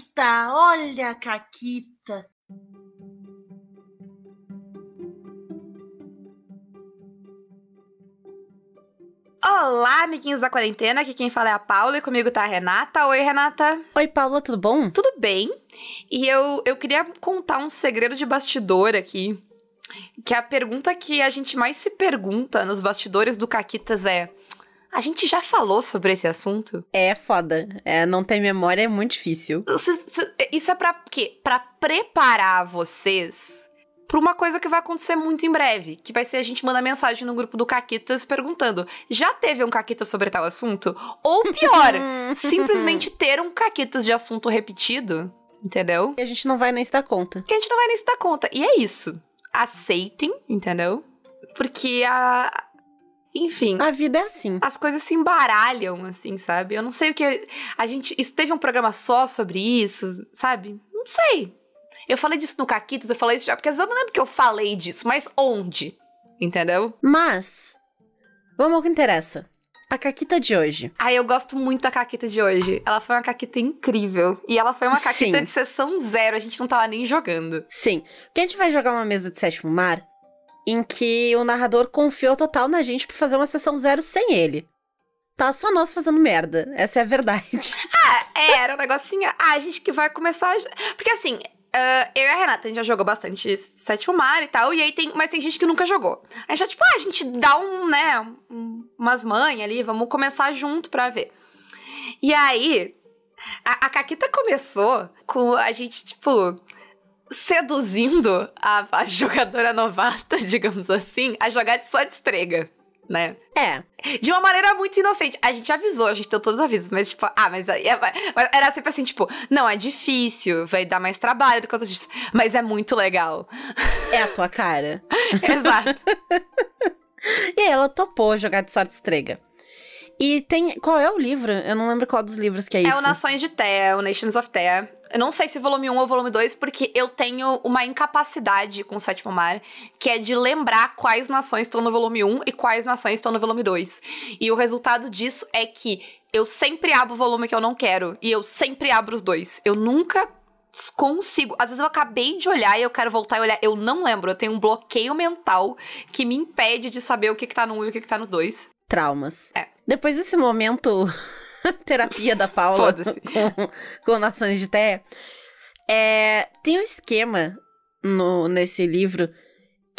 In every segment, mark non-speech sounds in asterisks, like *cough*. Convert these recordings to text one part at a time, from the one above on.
Caquita, olha a Caquita. Olá, amiguinhos da quarentena. Aqui quem fala é a Paula e comigo tá a Renata. Oi, Renata. Oi, Paula, tudo bom? Tudo bem. E eu, eu queria contar um segredo de bastidor aqui. Que a pergunta que a gente mais se pergunta nos bastidores do Caquitas é: a gente já falou sobre esse assunto? É foda. É, não ter memória é muito difícil. Isso é pra quê? Pra preparar vocês pra uma coisa que vai acontecer muito em breve, que vai ser a gente mandar mensagem no grupo do Caquitas perguntando: já teve um Caquitas sobre tal assunto? Ou pior, *laughs* simplesmente ter um Caquitas de assunto repetido, entendeu? E a gente não vai nem se dar conta. Que a gente não vai nem se dar conta. E é isso. Aceitem, entendeu? Porque a, enfim. A vida é assim. As coisas se embaralham, assim, sabe? Eu não sei o que. A gente. Isso teve um programa só sobre isso, sabe? Não sei. Eu falei disso no Caquitas, eu falei isso já, porque às vezes eu não lembro que eu falei disso, mas onde? Entendeu? Mas. Vamos ao que interessa. A caquita de hoje. Ah, eu gosto muito da caquita de hoje. Ela foi uma caquita incrível. E ela foi uma caquita Sim. de sessão zero. A gente não tava nem jogando. Sim. Porque a gente vai jogar uma mesa de sétimo mar em que o narrador confiou total na gente pra fazer uma sessão zero sem ele. Tá só nós fazendo merda. Essa é a verdade. *laughs* Ah, é, era um negocinho. Ah, a gente que vai começar. a- Porque assim. ah, eu e a Renata, a gente já jogou bastante Sétimo Mar e tal, e aí tem, mas tem gente que nunca jogou. A gente já, tipo, ah, a gente dá um, né, um- umas mães ali, vamos começar junto pra ver. E aí, a, a Caquita começou com a gente, tipo, seduzindo a, a jogadora novata, *laughs* digamos assim, a jogar de só de estrega, né? É. De uma maneira muito inocente. A gente avisou, a gente deu todos os avisos, mas tipo, ah, mas, aí é- mas era sempre assim, tipo, não, é difícil, vai dar mais trabalho por causa disso, mas é muito legal. É a tua cara. *laughs* Exato. *laughs* E aí ela topou jogar de sorte estrega. E tem. Qual é o livro? Eu não lembro qual dos livros que é, É isso. o Nações de Terra, o Nations of Terra. Eu não sei se volume 1 ou volume 2, porque eu tenho uma incapacidade com o Sétimo Mar, que é de lembrar quais nações estão no volume 1 e quais nações estão no volume 2. E o resultado disso é que eu sempre abro o volume que eu não quero, e eu sempre abro os dois. Eu nunca consigo. Às vezes eu acabei de olhar e eu quero voltar e olhar. Eu não lembro. Eu tenho um bloqueio mental que me impede de saber o que, que tá no 1 e o que, que tá no 2. Traumas. É. Depois desse momento *laughs* terapia da Paula *laughs* com, com Nações de Terra, é, tem um esquema no, nesse livro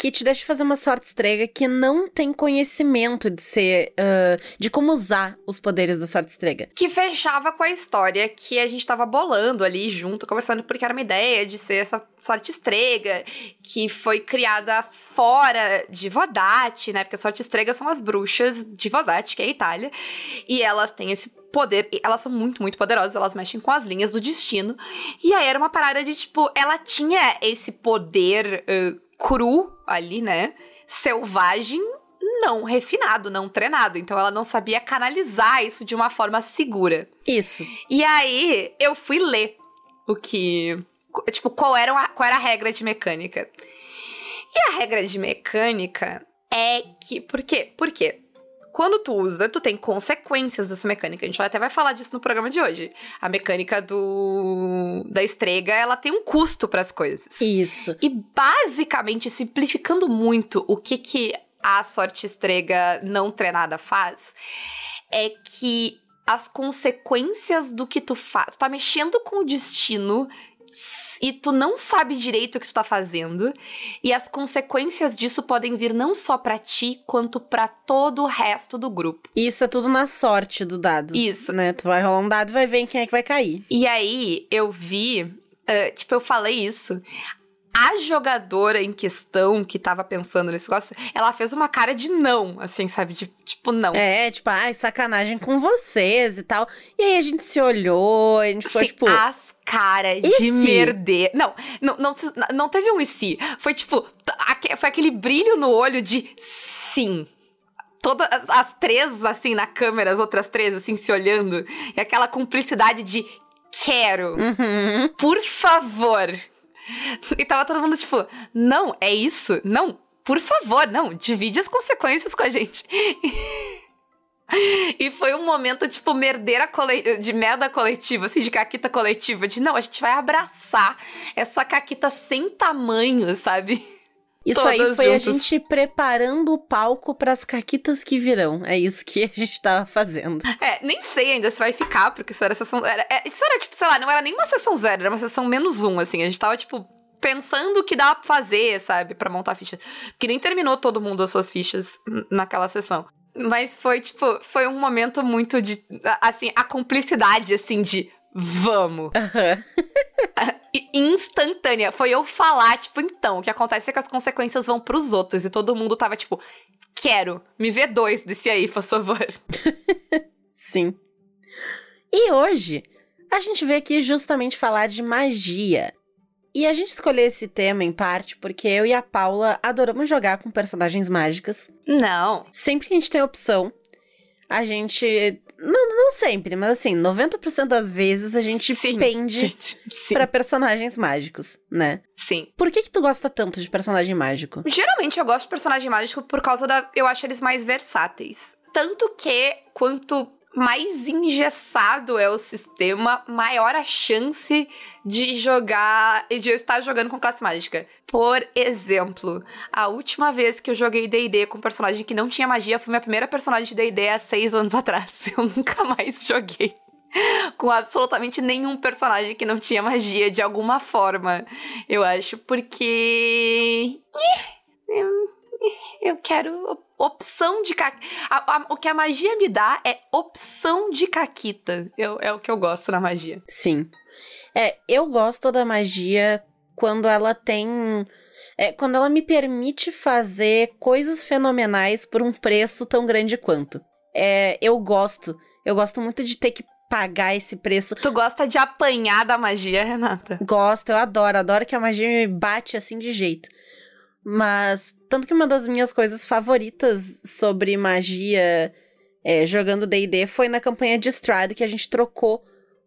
que te deixa fazer uma sorte estrega que não tem conhecimento de ser. ah, de como usar os poderes da sorte estrega. que fechava com a história que a gente tava bolando ali junto, conversando, porque era uma ideia de ser essa sorte estrega, que foi criada fora de Vodate, né? Porque a sorte estrega são as bruxas de Vodate, que é a Itália, e elas têm esse poder, elas são muito, muito poderosas, elas mexem com as linhas do destino. E aí era uma parada de tipo, ela tinha esse poder ãh, cru ali, né? Selvagem, não refinado, não treinado. Então ela não sabia canalizar isso de uma forma segura. Isso. E aí eu fui ler o que. Tipo, qual era, a, qual era a regra de mecânica. E a regra de mecânica é que. Por quê? Por quê? Quando tu usa, tu tem consequências dessa mecânica. A gente até vai falar disso no programa de hoje. A mecânica do da estrega, ela tem um custo para as coisas. Isso. E basicamente, simplificando muito o que, que a sorte estrega não treinada faz, é que as consequências do que tu faz. Tu tá mexendo com o destino e tu não sabe direito o que tu tá fazendo. E as consequências disso podem vir não só pra ti, quanto pra todo o resto do grupo. Isso é tudo na sorte do dado. Isso. Né? Tu vai rolar um dado e vai ver em quem é que vai cair. E aí eu vi, eh, tipo, eu falei isso. A jogadora em questão que tava pensando nesse negócio, ela fez uma cara de não, assim, sabe? De, tipo, não. É, tipo, ai, sacanagem com vocês e tal. E aí a gente se olhou, a gente ficou Sim, tipo. as cara E de merder. Não, não, não, não teve um e se. Foi tipo, foi aquele brilho no olho de sim. Todas as, as três, assim, na câmera, as outras três, assim, se olhando. E aquela cumplicidade de quero. Uhum. por favor. E tava todo mundo tipo, não, é isso? Não, por favor, não, divide as consequências com a gente. *laughs* E foi um momento, tipo, merdeira de merda coletiva, assim, de caquita coletiva. De não, a gente vai abraçar essa caquita sem tamanho, sabe? Isso Todas aí foi juntas. a gente preparando o palco pras caquitas que virão. É isso que a gente tava fazendo. É, nem sei ainda se vai ficar, porque isso era sessão. Era, é, isso era, tipo, sei lá, não era nem uma sessão zero, era uma sessão menos um, assim. A gente tava, tipo, pensando o que dava pra fazer, sabe, pra montar a ficha. Porque nem terminou todo mundo as suas fichas naquela sessão. Mas foi, tipo, foi um momento muito de. Assim, a cumplicidade, assim, de. Vamos. *laughs* E instantânea. Foi eu falar, tipo, então, o que acontece é que as consequências vão pros outros. E todo mundo tava, tipo, quero, me vê dois desse aí, por favor. *laughs* Sim. E hoje, a gente veio aqui justamente falar de magia. E a gente escolheu esse tema em parte porque eu e a Paula adoramos jogar com personagens mágicas. Não. Sempre que a gente tem opção, a gente. Não, não sempre, mas assim, 90% das vezes a gente Sim, pende *laughs* gente, pra personagens mágicos, né? Sim. Por que que tu gosta tanto de personagem mágico? Geralmente eu gosto de personagem mágico por causa da. Eu acho eles mais versáteis. Tanto que, quanto mais engessado é o sistema, maior a chance de jogar. de eu estar jogando com classe mágica. Por exemplo, a última vez que eu joguei DD com um personagem que não tinha magia foi minha primeira personagem de DD há seis anos *laughs* atrás. Eu nunca mais joguei. Com absolutamente nenhum personagem que não tinha magia de alguma forma, eu acho, porque. *laughs* Eu quero op- opção de caquita. O que a magia me dá é opção de caquita. Eu, é o que eu gosto na magia. Sim. É, eu gosto da magia quando ela tem. É, quando ela me permite fazer coisas fenomenais por um preço tão grande quanto. É, eu gosto. Eu gosto muito de ter que pagar esse preço. Tu gosta de apanhar da magia, Renata? Gosto, eu adoro. Adoro que a magia me bate assim de jeito. Mas, tanto que uma das minhas coisas favoritas sobre magia é, jogando DD foi na campanha de Strahd que a gente trocou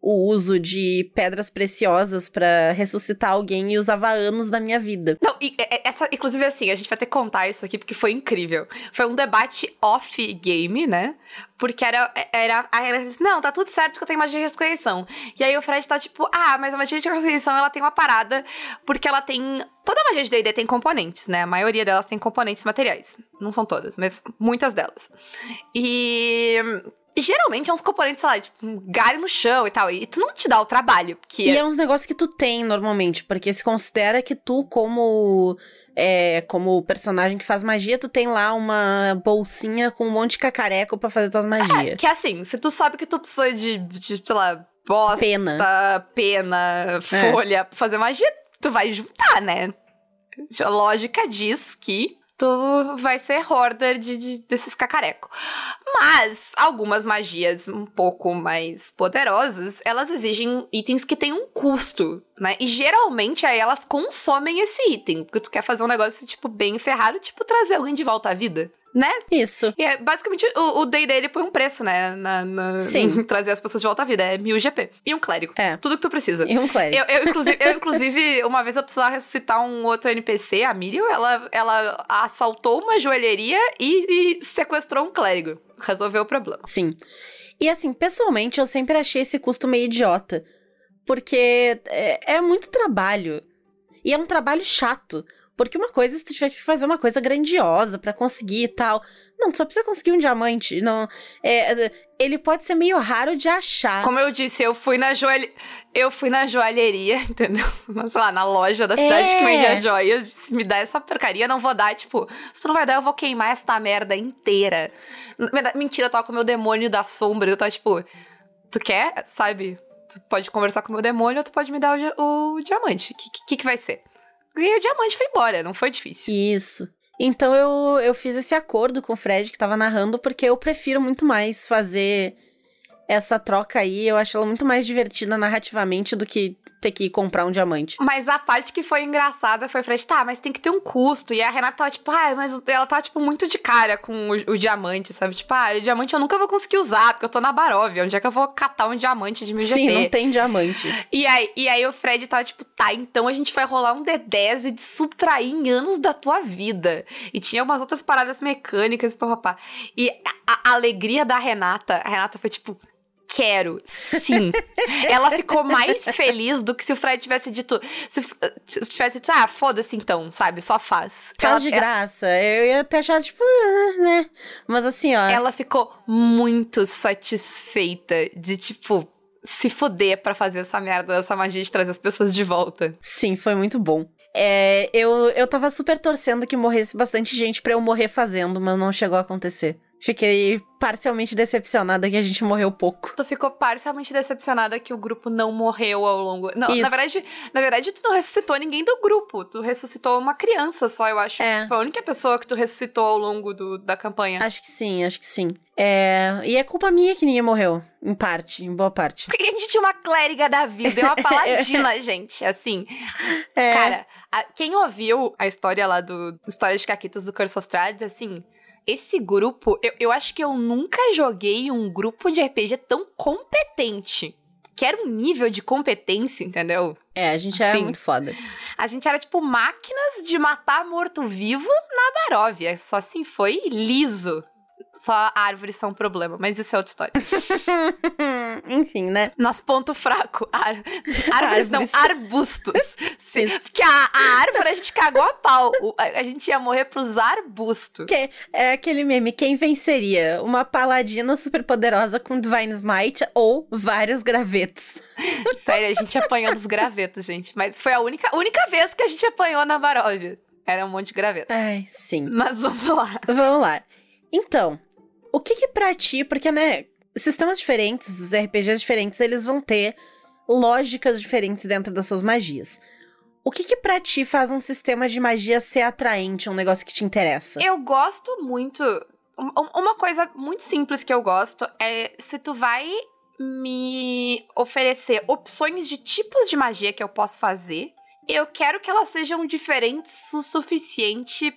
o uso de pedras preciosas pra ressuscitar alguém e usava anos da minha vida. Não, e, é- é- essa, inclusive assim, a gente vai ter que contar isso aqui porque foi incrível. Foi um debate off-game, né? Porque era. era aí não, tá tudo certo porque eu tenho magia de ressurreição. E aí o Fred tá tipo, ah, mas a magia de ressurreição ela tem uma parada porque ela tem. Toda magia de DD tem componentes, né? A maioria delas tem componentes materiais. Não são todas, mas muitas delas. E. Geralmente é uns componentes, sei lá, tipo, um galho no chão e tal. E tu não te dá o trabalho. Porque E é uns negócios que tu tem normalmente, porque se considera que tu, como. É, como personagem que faz magia, tu tem lá uma bolsinha com um monte de cacareco pra fazer tuas magias. Que assim, se tu sabe que tu precisa de, de sei lá, bosta, Pena. pena, folha pra fazer magia, tu vai juntar, né? A lógica diz que tu vai ser hoarder de, de- desses cacareco. Mas algumas magias um pouco mais poderosas, elas exigem itens que têm um custo, né? E geralmente aí elas consomem esse item, porque tu quer fazer um negócio, tipo, bem ferrado, tipo, trazer alguém de volta à vida, né? Isso. E é, basicamente, o, o day dele põe um preço, né? Na, na- Sim. *laughs* trazer as pessoas de volta à vida. É 1000 GP. E um clérigo. É. Tudo que tu precisa. E um clérigo. Eu, eu, inclusive, eu, inclusive, *laughs* uma vez eu precisava ressuscitar um outro NPC, a Miriam, ela, ela assaltou uma joalheria e, e sequestrou um clérigo. Resolveu o problema. Sim. E assim, pessoalmente, eu sempre achei esse custo meio idiota. Porque é, é muito trabalho. E é um trabalho chato. Porque uma coisa se tu tiver que fazer uma coisa grandiosa pra conseguir e tal. Não, tu só precisa conseguir um diamante. Não, é, ele pode ser meio raro de achar. Como eu disse, eu fui na joalhe... eu fui na joalheria, *laughs* entendeu? Mas, Sei lá, na loja da cidade É. que vende as joias. Se me dá essa porcaria, não vou dar, tipo, se não vai dar, eu vou queimar essa merda inteira. Mentira, eu tava com o meu demônio da sombra. Eu tava, tipo, tu quer, sabe? Tu pode conversar com o meu demônio ou tu pode me dar o, o diamante. O que, que, que vai ser? Ganhei o diamante e foi embora, não foi difícil. Isso. Então eu, eu fiz esse acordo com o Fred que tava narrando, porque eu prefiro muito mais fazer essa troca aí. Eu acho ela muito mais divertida narrativamente do que ter que comprar um diamante. Mas a parte que foi engraçada foi, Fred, tá, mas tem que ter um custo. E a Renata tava tipo, ah, mas ela tava, tipo, muito de cara com o, o diamante, sabe? Tipo, ah, o diamante eu nunca vou conseguir usar, porque eu tô na Baróvia. Onde é que eu vou catar um diamante de mil Sim, GP? não tem diamante. E aí, e aí o Fred tava tipo, tá, então a gente vai rolar um D10 e de subtrair em anos da tua vida. E tinha umas outras paradas mecânicas papapá. E a, a alegria da Renata, a Renata foi tipo, quero, sim. *laughs* Ela ficou mais feliz do que se o Fred tivesse dito, se, se tivesse dito, ah, foda-se então, sabe, só faz. Faz Ela- de graça. Eu ia até achar, tipo, ah, né? Mas assim, ó. Ela ficou muito satisfeita de, tipo, se foder pra fazer essa merda, essa magia de trazer as pessoas de volta. Sim, foi muito bom. É, eu, eu tava super torcendo que morresse bastante gente pra eu morrer fazendo, mas não chegou a acontecer. Fiquei parcialmente decepcionada que a gente morreu pouco. Tu ficou parcialmente decepcionada que o grupo não morreu ao longo. Não, Isso. na verdade, na verdade, tu não ressuscitou ninguém do grupo. Tu ressuscitou uma criança só, eu acho. É. Foi a única pessoa que tu ressuscitou ao longo do, da campanha. Acho que sim, acho que sim. É, e é culpa minha que ninguém morreu, em parte, em boa parte. Por que a gente tinha uma clériga da vida e uma paladina, *laughs* gente? Assim, É, Cara, a- quem ouviu a história lá do História de Caquitas do Curse of assim, esse grupo, eu, eu acho que eu nunca joguei um grupo de RPG tão competente. Que era um nível de competência, entendeu? é, a gente Sim. muito foda. A gente era tipo máquinas de matar morto-vivo na Baróvia. Só assim foi liso. Só árvores são um problema, mas isso é outra história. *laughs* Enfim, né? Nosso ponto fraco. Ar... *laughs* Árvores não, Árvores. arbustos. Sim, porque a, a árvore a gente cagou a pau. O- A, a gente ia morrer pros arbustos. Que- é aquele meme, quem venceria? Uma paladina super poderosa com Divine Smite ou vários gravetos? *laughs* Sério, a gente apanhou dos gravetos, gente. Mas foi a única, única vez que a gente apanhou na Baróvia. Era um monte de graveto. Ai, sim. Mas vamos lá. Vamos lá. Então, o que que pra ti, porque, né, sistemas diferentes, os RPGs diferentes, eles vão ter lógicas diferentes dentro das suas magias. O que que pra ti faz um sistema de magia ser atraente, um negócio que te interessa? Eu gosto muito. um- um- Uma coisa muito simples que eu gosto é se tu vai me oferecer opções de tipos de magia que eu posso fazer, eu quero que elas sejam diferentes o suficiente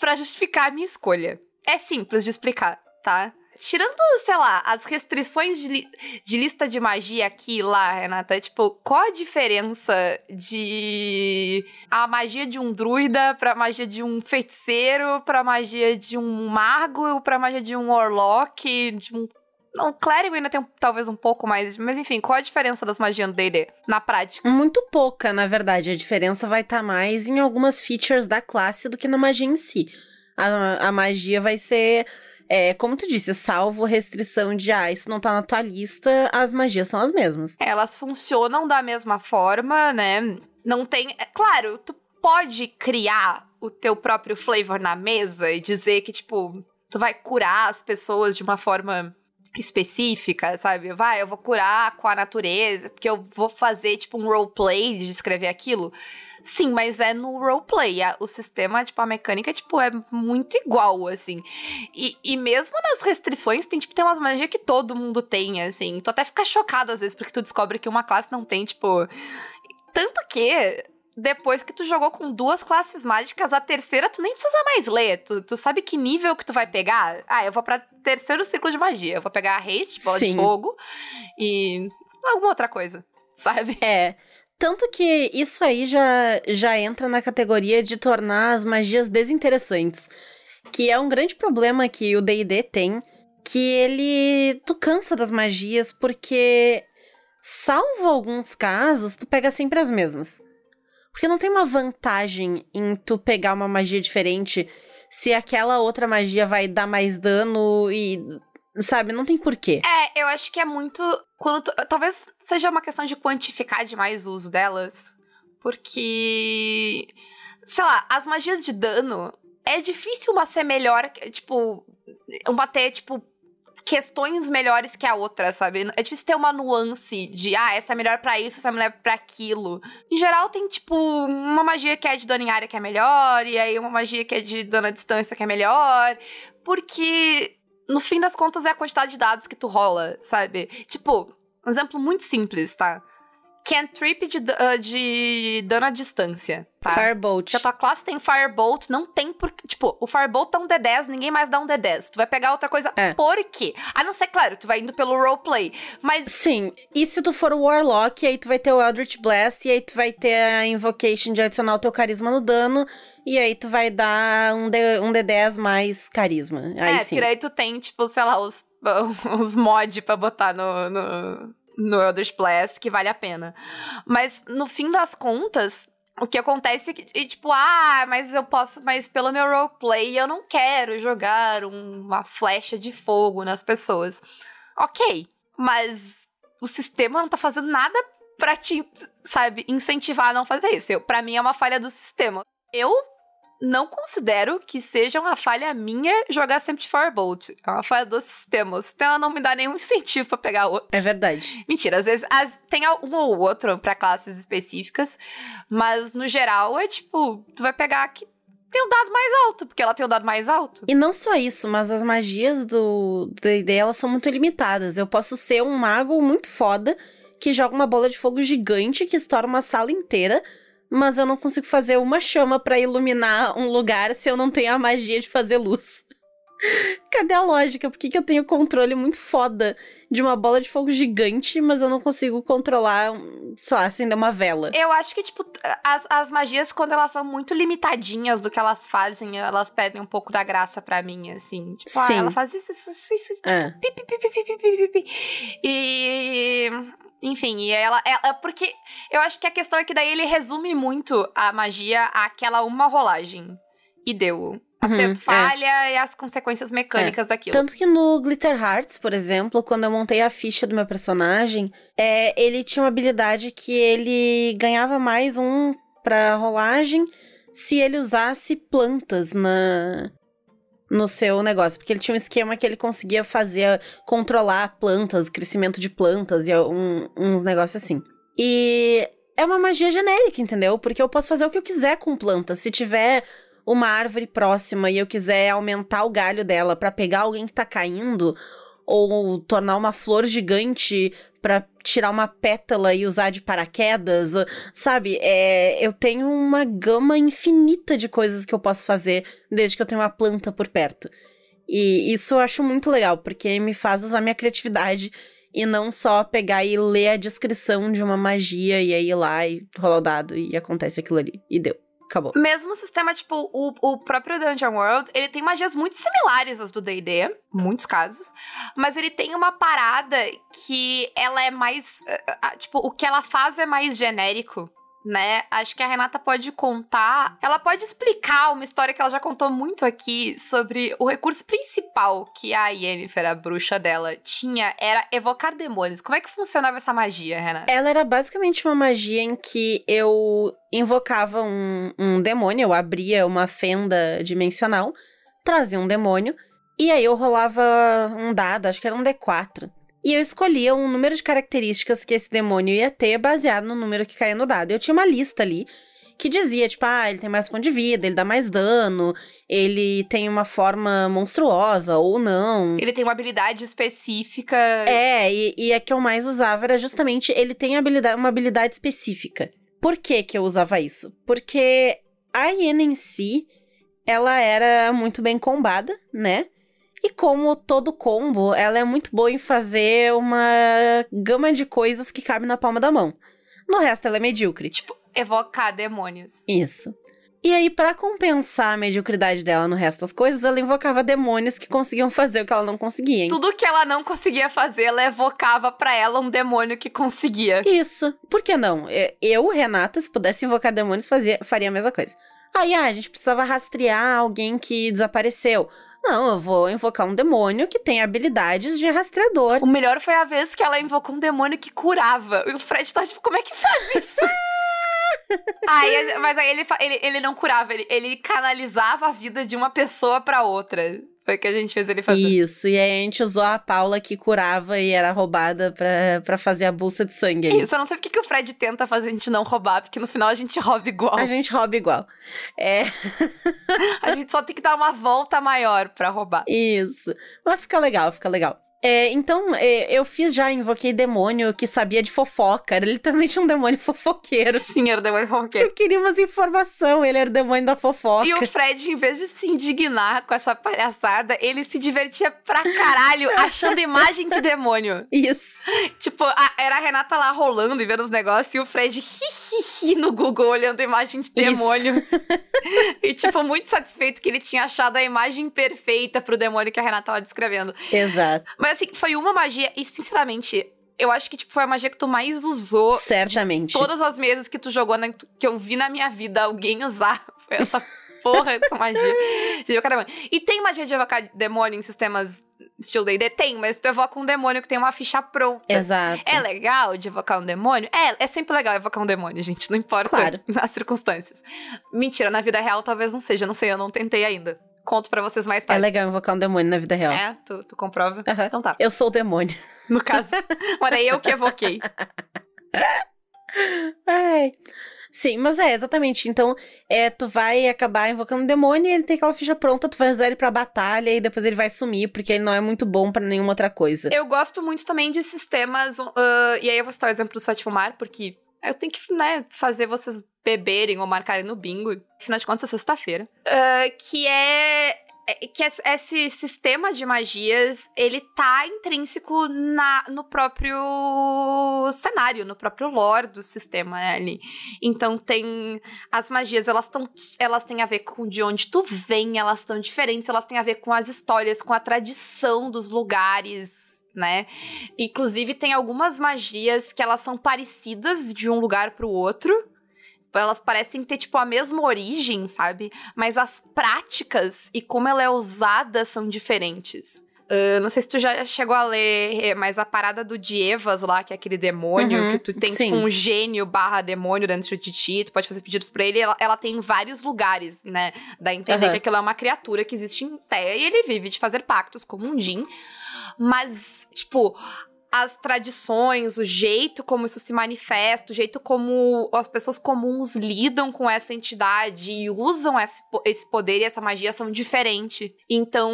pra justificar a minha escolha. É simples de explicar, tá? Tirando, sei lá, as restrições de, li- de lista de magia aqui e lá, Renata, tipo, qual a diferença de a magia de um druida pra magia de um feiticeiro, pra magia de um mago, pra magia de um warlock, de um. Não, clérigo ainda tem um- talvez um pouco mais. Mas enfim, qual a diferença das magias no DD na prática? Muito pouca, na verdade. A diferença vai estar mais em algumas features da classe do que na magia em si. A, a magia vai ser, é, como tu disse, salvo restrição de, ah, isso não tá na tua lista, as magias são as mesmas. Elas funcionam da mesma forma, né? Não tem. É claro, tu pode criar o teu próprio flavor na mesa e dizer que, tipo, tu vai curar as pessoas de uma forma específica, sabe? Vai, eu vou curar com a natureza, porque eu vou fazer, tipo, um roleplay de descrever aquilo. Sim, mas é no roleplay. O sistema, tipo, a mecânica, tipo, é muito igual, assim. E, e mesmo nas restrições, tem, tipo, tem umas magias que todo mundo tem, assim. Tu até fica chocado, às vezes, porque tu descobre que uma classe não tem, tipo... Tanto que, depois que tu jogou com duas classes mágicas, a terceira tu nem precisa mais ler. Tu, tu sabe que nível que tu vai pegar? Ah, eu vou pra terceiro ciclo de magia. Eu vou pegar a haste, bola Sim. de fogo e alguma outra coisa, sabe? É. Tanto que isso aí já, já entra na categoria de tornar as magias desinteressantes. Que é um grande problema que o DD tem. Que ele. Tu cansa das magias porque, salvo alguns casos, tu pega sempre as mesmas. Porque não tem uma vantagem em tu pegar uma magia diferente se aquela outra magia vai dar mais dano e. Sabe, não tem porquê. É, eu acho que é muito. Quando tu- talvez seja uma questão de quantificar demais o uso delas. Porque. Sei lá, as magias de dano. É difícil uma ser melhor. Tipo. Uma ter, tipo. Questões melhores que a outra, sabe? É difícil ter uma nuance de, ah, essa é melhor pra isso, essa é melhor pra aquilo. Em geral, tem, tipo, uma magia que é de dano em área que é melhor, e aí uma magia que é de dano à distância que é melhor. Porque no fim das contas, é a quantidade de dados que tu rola, sabe? Tipo, um exemplo muito simples, tá? Cantrip de, ah, de dano à distância, tá? Firebolt. Se a tua classe tem Firebolt, não tem por... Tipo, o Firebolt dá um D10, ninguém mais dá um D10. Tu vai pegar outra coisa, É. por quê? A não ser, claro, tu vai indo pelo roleplay. Mas Sim, e se tu for o Warlock, aí tu vai ter o Eldritch Blast, e aí tu vai ter a Invocation de adicionar o teu carisma no dano, e aí tu vai dar um, D, um D10 mais carisma. Aí é, sim. porque daí tu tem, tipo, sei lá, os, *laughs* os mods pra botar no, no, no Eldritch Blast, que vale a pena. Mas, no fim das contas, o que acontece é que, e, tipo, ah, mas eu posso, mas pelo meu roleplay eu não quero jogar um- uma flecha de fogo nas pessoas. Ok, mas o sistema não tá fazendo nada pra te, sabe, incentivar a não fazer isso. Eu, pra mim é uma falha do sistema. Eu não considero que seja uma falha minha jogar sempre de Firebolt. É uma falha do sistema. O sistema não me dá nenhum incentivo pra pegar outro. É verdade. Mentira, às vezes as- tem um ou outro pra classes específicas, mas no geral é tipo, tu vai pegar que tem o dado mais alto, porque ela tem o dado mais alto. E não só isso, mas as magias do do D&D, elas são muito limitadas. Eu posso ser um mago muito foda, que joga uma bola de fogo gigante que estoura uma sala inteira, mas eu não consigo fazer uma chama pra iluminar um lugar se eu não tenho a magia de fazer luz. *laughs* Cadê a lógica? Por que, que eu tenho controle muito foda de uma bola de fogo gigante, mas eu não consigo controlar, sei lá, acender uma vela? Eu acho que, tipo, as, as magias, quando elas são muito limitadinhas do que elas fazem, elas perdem um pouco da graça pra mim, assim. Tipo, ah, Sim. ela faz isso, isso, isso, isso, É. pi, pi, pi. E. Enfim, e ela, ela. Porque eu acho que a questão é que daí ele resume muito a magia àquela uma rolagem. E deu. Acerto, é. falha e as consequências mecânicas daquilo. Tanto que no Glitter Hearts, por exemplo, quando eu montei a ficha do meu personagem, é, ele tinha uma habilidade que ele ganhava mais um pra rolagem se ele usasse plantas na no seu negócio, porque ele tinha um esquema que ele conseguia fazer controlar plantas, crescimento de plantas e um- uns negócios assim. E é uma magia genérica, entendeu? Porque eu posso fazer o que eu quiser com plantas. Se tiver uma árvore próxima e eu quiser aumentar o galho dela pra pegar alguém que tá caindo, ou tornar uma flor gigante pra tirar uma pétala e usar de paraquedas, sabe? É, eu tenho uma gama infinita de coisas que eu posso fazer desde que eu tenho uma planta por perto. E isso eu acho muito legal, porque me faz usar minha criatividade e não só pegar e ler a descrição de uma magia e aí ir lá e rolar o dado e acontece aquilo ali. E deu. Acabou. Mesmo sistema, tipo, o, o próprio Dungeon World, ele tem magias muito similares às do D&D, muitos casos, mas ele tem uma parada que ela é mais, eh, ah, tipo, o que ela faz é mais genérico, né? Acho que a Renata pode contar, ela pode explicar uma história que ela já contou muito aqui sobre o recurso principal que a Yennefer, a bruxa dela, tinha, era evocar demônios. Como é que funcionava essa magia, Renata? Ela era basicamente uma magia em que eu invocava um, um demônio, eu abria uma fenda dimensional, trazia um demônio, e aí eu rolava um dado, acho que era um D4. E eu escolhia um número de características que esse demônio ia ter baseado no número que caía no dado. Eu tinha uma lista ali que dizia, tipo, ah, ele tem mais ponto de vida, ele dá mais dano, ele tem uma forma monstruosa ou não. Ele tem uma habilidade específica. É, e, e a que eu mais usava era justamente ele tem habilidade, uma habilidade específica. Por que que eu usava isso? Porque a hiena em si, ela era muito bem combada, né? E como todo combo, ela é muito boa em fazer uma gama de coisas que cabe na palma da mão. No resto, ela é medíocre. Tipo, evocar demônios. Isso. E aí, pra compensar a mediocridade dela no resto das coisas, ela invocava demônios que conseguiam fazer o que ela não conseguia. hein? Tudo que ela não conseguia fazer, ela evocava pra ela um demônio que conseguia. Isso. Por que não? Eu, Renata, se pudesse invocar demônios, fazia, faria a mesma coisa. Aí, ah, a gente precisava rastrear alguém que desapareceu. Não, eu vou invocar um demônio que tem habilidades de rastreador. O melhor foi a vez que ela invocou um demônio que curava. E o Fred tá tipo, como é que faz isso? *laughs* aí, mas aí ele, ele, ele não curava, ele, ele canalizava a vida de uma pessoa pra outra. Foi o que a gente fez ele fazer. Isso, e aí a gente usou a Paula que curava e era roubada pra, pra fazer a bolsa de sangue ali. Isso, eu não sei por que que o Fred tenta fazer a gente não roubar, porque no final a gente rouba igual. A gente rouba igual. É, *laughs* A gente só tem que dar uma volta maior pra roubar. isso. Mas fica legal, fica legal. É, então, é, eu fiz já, invoquei demônio que sabia de fofoca. Era literalmente um demônio fofoqueiro. Sim, era o demônio Que fofoqueiro. eu queria umas informações, ele era o demônio da fofoca. E o Fred, em vez de se indignar com essa palhaçada, ele se divertia pra caralho achando imagem de demônio. *laughs* Isso. Tipo, a- era a Renata lá rolando e vendo os negócios e o Fred hi, hi, hi, no Google olhando imagem de demônio. *laughs* e, tipo, muito satisfeito que ele tinha achado a imagem perfeita pro demônio que a Renata tava descrevendo. Exato. Mas, assim, foi uma magia e, sinceramente, eu acho que, tipo, foi a magia que tu mais usou Certamente. todas as vezes que tu jogou, na- que eu vi na minha vida alguém usar. *laughs* Foi essa porra dessa magia. *laughs* E tem magia de evocar demônio em sistemas estilo D&D? Tem, mas tu evoca um demônio que tem uma ficha pronta. Exato. É legal de evocar um demônio? É, é sempre legal evocar um demônio, gente. Não importa Claro. *laughs* as circunstâncias. Mentira, na vida real talvez não seja. Não sei, eu não tentei ainda. Conto pra vocês mais É tarde. legal invocar um demônio na vida real. É, tu, tu comprova? Aham. Então tá. Eu sou o demônio. No caso, *laughs* era eu que evoquei. Ai. Sim, mas é, exatamente. Então, é, tu vai acabar invocando um demônio e ele tem aquela ficha pronta, tu vai usar ele pra batalha e depois ele vai sumir, porque ele não é muito bom pra nenhuma outra coisa. Eu gosto muito também de sistemas. ah, e aí eu vou citar o exemplo do sétimo mar, porque eu tenho que, né, fazer vocês beberem ou marcarem no bingo. Afinal de contas, é sexta-feira. Ah, que é. é- Que es- esse sistema de magias, ele tá intrínseco na, no próprio cenário, no próprio lore do sistema, né, ali. Então tem as magias, elas estão elas têm a ver com de onde tu vem, elas estão diferentes, elas têm a ver com as histórias, com a tradição dos lugares, né? Inclusive tem algumas magias que elas são parecidas de um lugar pro outro. Elas parecem ter, tipo, a mesma origem, sabe? Mas as práticas e como ela é usada são diferentes. Ah, não sei se tu já chegou a ler, eh, mas a parada do Dievas lá, que é aquele demônio, Uhum, que tu tem, tipo, um gênio barra demônio dentro de ti, tu pode fazer pedidos pra ele, ela, ela tem em vários lugares, né? Dá a entender Aham. que aquilo é uma criatura que existe em Terra e ele vive de fazer pactos como um Jin. Mas, tipo, as tradições, o jeito como isso se manifesta, o jeito como as pessoas comuns lidam com essa entidade e usam esse, po- esse poder e essa magia são diferentes. Então.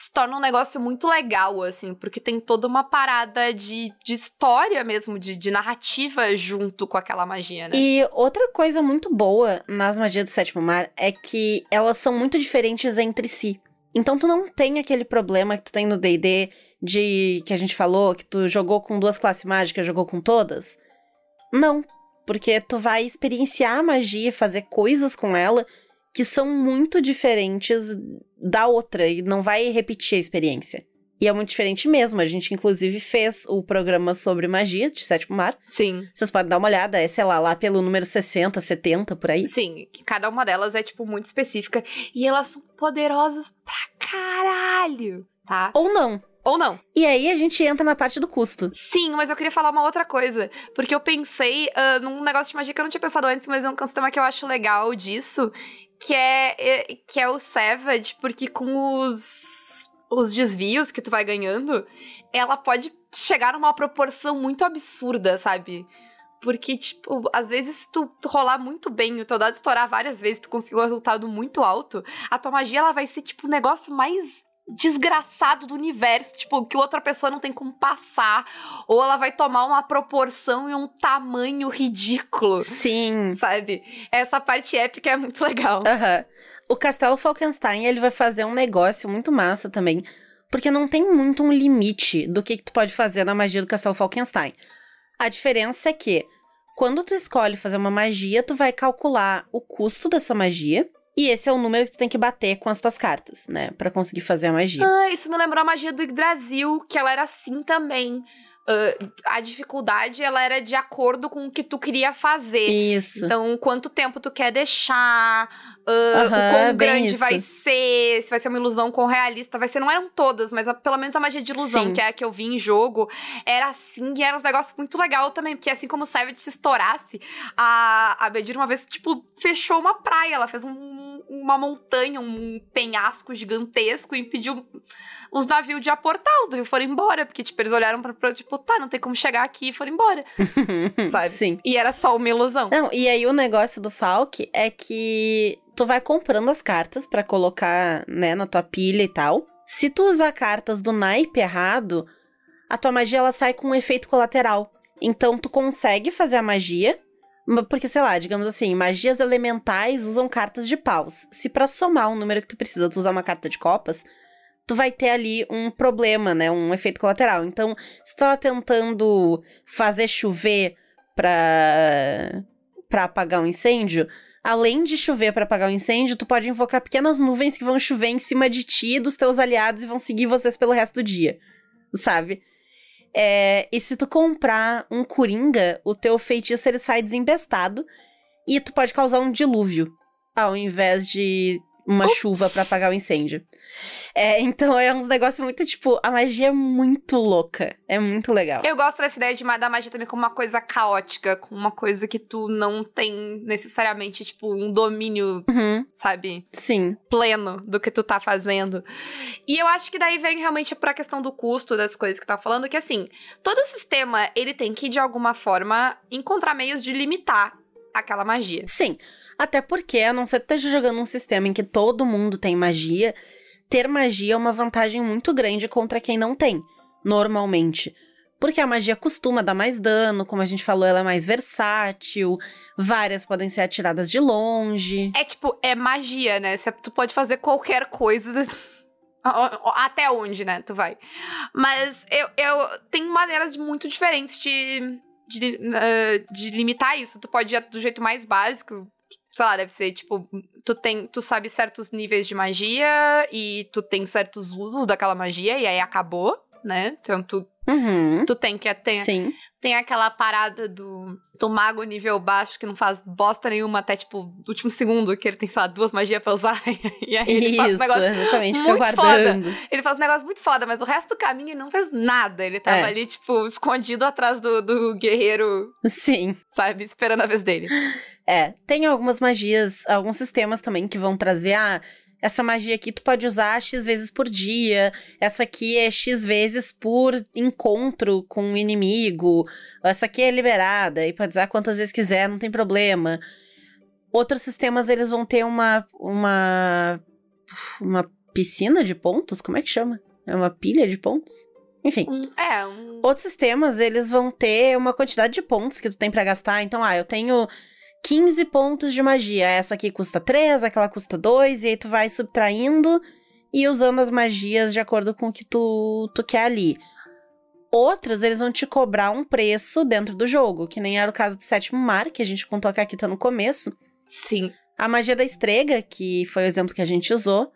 Se torna um negócio muito legal, assim, porque tem toda uma parada de, de história mesmo, de, de narrativa junto com aquela magia, né? E outra coisa muito boa nas magias do sétimo mar é que elas são muito diferentes entre si. Então tu não tem aquele problema que tu tem no D&D de que a gente falou que tu jogou com duas classes mágicas, jogou com todas. Não, porque tu vai experienciar a magia, fazer coisas com ela que são muito diferentes da outra e não vai repetir a experiência. E é muito diferente mesmo. A gente, inclusive, fez o programa sobre magia de Sétimo Mar. Sim. Vocês podem dar uma olhada, é, sei lá, lá pelo número 60, 70, por aí. Sim, cada uma delas é, tipo, muito específica. E elas são poderosas pra caralho, tá? Ou não. Ou não. E aí a gente entra na parte do custo. Sim, mas eu queria falar uma outra coisa. Porque eu pensei ah, num negócio de magia que eu não tinha pensado antes, mas é um sistema que eu acho legal disso. Que é, que é o Savage, porque com os, os desvios que tu vai ganhando, ela pode chegar numa proporção muito absurda, sabe? Porque, tipo, às vezes se tu, tu rolar muito bem, o teu dado estourar várias vezes, tu conseguir um resultado muito alto, a tua magia ela vai ser, tipo, o negócio mais desgraçado do universo, tipo, que outra pessoa não tem como passar, ou ela vai tomar uma proporção e um tamanho ridículo, Sim. sabe? Essa parte épica é muito legal. Aham. O Castelo Falkenstein, ele vai fazer um negócio muito massa também. Porque não tem muito um limite do que, que tu pode fazer na magia do Castelo Falkenstein. A diferença é que, quando tu escolhe fazer uma magia, tu vai calcular o custo dessa magia. E esse é o número que tu tem que bater com as tuas cartas, né? Pra conseguir fazer a magia. Ah, isso me lembrou a magia do Yggdrasil, que ela era assim também. Ah, a dificuldade, ela era de acordo com o que tu queria fazer. Isso. Então, quanto tempo tu quer deixar, Aham, o quão grande isso. vai ser, se vai ser uma ilusão quão realista vai ser. Não eram todas, mas a- pelo menos a magia de ilusão, Sim. que é a que eu vi em jogo, era assim, e era uns negócios muito legal também, porque assim como o Savage se estourasse, a, a Bedir uma vez, tipo, fechou uma praia, ela fez um- uma montanha, um penhasco gigantesco e impediu os navios de aportar, os navios foram embora, porque, tipo, eles olharam pra, pra tipo, tá, não tem como chegar aqui e foram embora, *laughs* sabe? Sim. E era só uma ilusão. Não, e aí o negócio do Falk é que tu vai comprando as cartas pra colocar, né, na tua pilha e tal. Se tu usar cartas do naipe errado, a tua magia ela sai com um efeito colateral. Então tu consegue fazer a magia, ma- porque sei lá, digamos assim, magias elementais usam cartas de paus. Se pra somar um número que tu precisa tu usar uma carta de copas, tu vai ter ali um problema, né, um efeito colateral. Então, se tu tava tentando fazer chover pra para apagar um incêndio, além de chover para apagar o incêndio, tu pode invocar pequenas nuvens que vão chover em cima de ti e dos teus aliados e vão seguir vocês pelo resto do dia, sabe? É, e se tu comprar um coringa, o teu feitiço ele sai desembestado e tu pode causar um dilúvio ao invés de uma Ups. chuva para apagar o incêndio. É, então é um negócio muito tipo, a magia é muito louca, é muito legal. Eu gosto dessa ideia de, da magia também como uma coisa caótica, como uma coisa que tu não tem necessariamente, tipo, um domínio, Uhum, sabe, sim. pleno do que tu tá fazendo. E eu acho que daí vem realmente pra questão do custo das coisas que tá falando, que assim, todo sistema, ele tem que, de alguma forma, encontrar meios de limitar aquela magia. Sim. Até porque, a não ser que esteja jogando um sistema em que todo mundo tem magia, ter magia é uma vantagem muito grande contra quem não tem, normalmente. Porque a magia costuma dar mais dano, como a gente falou, ela é mais versátil, várias podem ser atiradas de longe. É tipo, é magia, né? Tu pode fazer qualquer coisa. *laughs* Até onde, né? Tu vai. Mas eu, eu tenho maneiras muito diferentes de, de, eh, de limitar isso. Tu pode ir do jeito mais básico. Sei lá, deve ser tipo, tu tem, tu sabe certos níveis de magia e tu tem certos usos daquela magia e aí acabou, né? Então tu, Uhum. tu tem que ter Sim. tem aquela parada do, do mago nível baixo que não faz bosta nenhuma até, tipo, o último segundo, que ele tem, sei lá, duas magias pra usar. *laughs* E aí ele faz um Isso, negócio. exatamente. Muito guardando. Ele faz um negócio muito foda, mas o resto do caminho ele não fez nada. Ele tava É. ali, tipo, escondido atrás do, do guerreiro, Sim. sabe? Esperando a vez dele. É, tem algumas magias, alguns sistemas também que vão trazer ah, essa magia aqui tu pode usar X vezes por dia, essa aqui é X vezes por encontro com um inimigo, essa aqui é liberada e pode usar quantas vezes quiser, não tem problema. Outros sistemas eles vão ter uma uma uma piscina de pontos, como é que chama? É uma pilha de pontos? Enfim. É, um. Outros sistemas, eles vão ter uma quantidade de pontos que tu tem pra gastar. Então, ah, eu tenho 15 pontos de magia. Essa aqui custa 3, aquela custa 2, e aí tu vai subtraindo e usando as magias de acordo com o que tu, tu quer ali. Outros, eles vão te cobrar um preço dentro do jogo, que nem era o caso do sétimo mar, que a gente contou que aqui tá no começo. Sim. A magia da estrega, que foi o exemplo que a gente usou,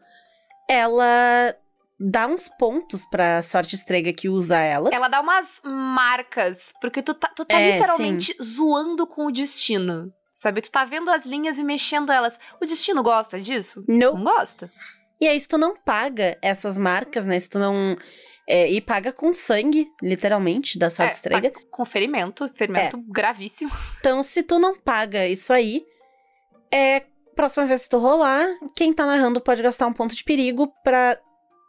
ela dá uns pontos pra sorte estrega que usa ela. Ela dá umas marcas, porque tu tá, tu tá É, literalmente zoando com o destino. Sabe? Tu tá vendo as linhas e mexendo elas. O destino gosta disso? Não. Não gosta. E aí, se tu não paga essas marcas, né? Se tu não. é, e paga com sangue, literalmente, da sorte É, estrega. Com ferimento, ferimento gravíssimo. *laughs* Então, se tu não paga isso aí, é. Próxima vez que tu rolar, quem tá narrando pode gastar um ponto de perigo pra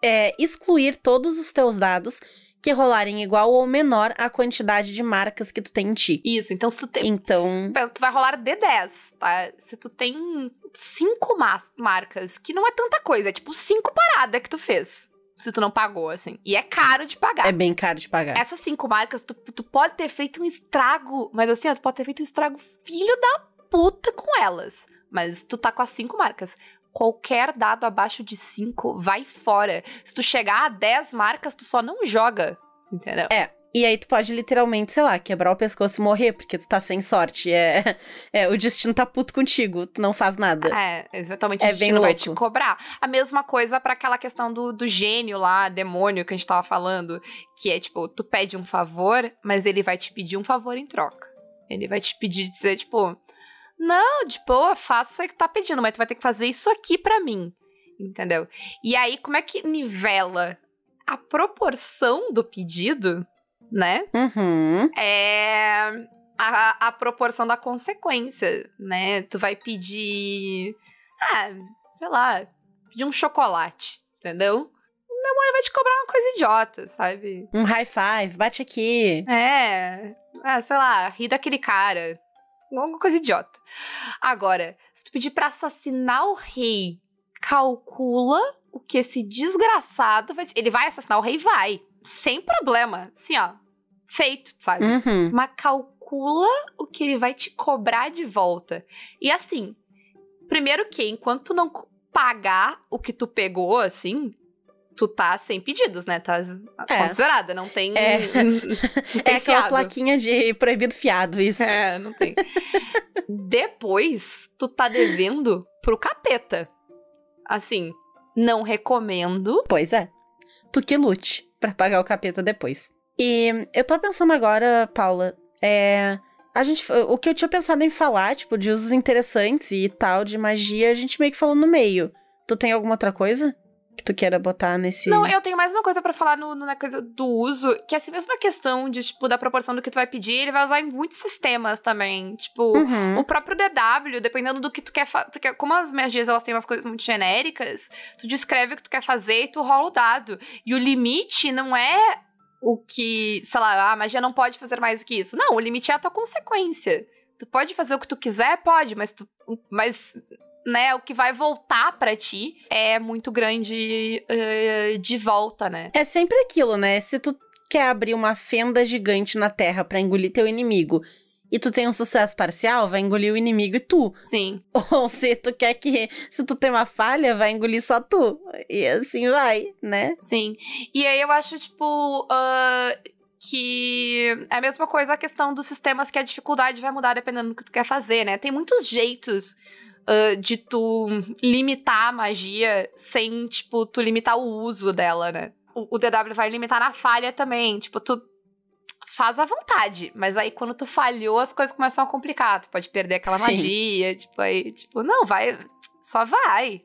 é, excluir todos os teus dados que rolarem igual ou menor à quantidade de marcas que tu tem em ti. Isso, então se tu tem. Então. Tu vai rolar D10, tá? Se tu tem cinco ma- marcas, que não é tanta coisa, é tipo cinco paradas que tu fez. Se tu não pagou, assim. E é caro de pagar. É bem caro de pagar. Essas cinco marcas, tu, tu pode ter feito um estrago, mas assim, ó, tu pode ter feito um estrago filho da puta com elas. Mas tu tá com as cinco marcas. Qualquer dado abaixo de cinco vai fora. Se tu chegar a 10 marcas, tu só não joga. Entendeu? E aí tu pode literalmente, sei lá, quebrar o pescoço e morrer, porque tu tá sem sorte. É, *laughs* é o destino tá puto contigo, tu não faz nada. É, exatamente. É o destino vai te cobrar. A mesma coisa pra aquela questão do, do gênio lá, demônio que a gente tava falando. Que é tipo, tu pede um favor, mas ele vai te pedir um favor em troca. Ele vai te pedir, dizer, tipo, não, de boa, faça isso aí que tu tá pedindo, mas tu vai ter que fazer isso aqui pra mim. Entendeu? E aí, como é que nivela a proporção do pedido, né? Uhum. é a, a proporção da consequência, né? Tu vai pedir. Ah, sei lá, pedir um chocolate, entendeu? O demônio vai te cobrar uma coisa idiota, sabe? Um high five, bate aqui. É. Ah, sei lá, ri daquele cara. Alguma coisa idiota. Agora, se tu pedir pra assassinar o rei, calcula o que esse desgraçado vai. Ele vai assassinar o rei? Vai. Sem problema. Assim, ó. Feito, sabe? Uhum. Mas calcula o que ele vai te cobrar de volta. E assim, primeiro que, enquanto tu não pagar o que tu pegou, assim, tu tá sem pedidos, né? Tá É. conta zerada, não tem. É. não *laughs* tem É aquela plaquinha de proibido fiado, isso. É, não tem. Depois, tu tá devendo pro capeta. Assim, não recomendo. Pois é. Tu que lute pra pagar o capeta depois. E eu tô pensando agora, Paula, é. A gente, o que eu tinha pensado em falar, tipo, de usos interessantes e tal, de magia, a gente meio que falou no meio. Tu tem alguma outra coisa que tu queira botar nesse. Não, eu tenho mais uma coisa pra falar no, no- na coisa do uso, que é essa mesma questão de, tipo, da proporção do que tu vai pedir, ele vai usar em muitos sistemas também. Tipo, Uhum. O próprio DW, dependendo do que tu quer fazer. Porque, como as magias elas têm umas coisas muito genéricas, tu descreve o que tu quer fazer e tu rola o dado. E o limite não é o que, sei lá, "Ah, a magia não pode fazer mais do que isso. Não, o limite é a tua consequência. Tu pode fazer o que tu quiser, pode, mas tu. Mas. Né, o que vai voltar pra ti é muito grande eh, de volta, né? É sempre aquilo, né? Se tu quer abrir uma fenda gigante na terra pra engolir teu inimigo e tu tem um sucesso parcial, vai engolir o inimigo e tu. Sim. *laughs* Ou se tu quer que. Se tu tem uma falha, vai engolir só tu. E assim vai, né? Sim. E aí eu acho, tipo, ah, que é a mesma coisa a questão dos sistemas que a dificuldade vai mudar dependendo do que tu quer fazer, né? Tem muitos jeitos ah, de tu limitar a magia sem, tipo, tu limitar o uso dela, né? O, o DW vai limitar na falha também. Tipo, tu faz à vontade, mas aí quando tu falhou, as coisas começam a complicar. Tu pode perder aquela Sim. magia, tipo, aí, tipo, não, vai, só vai.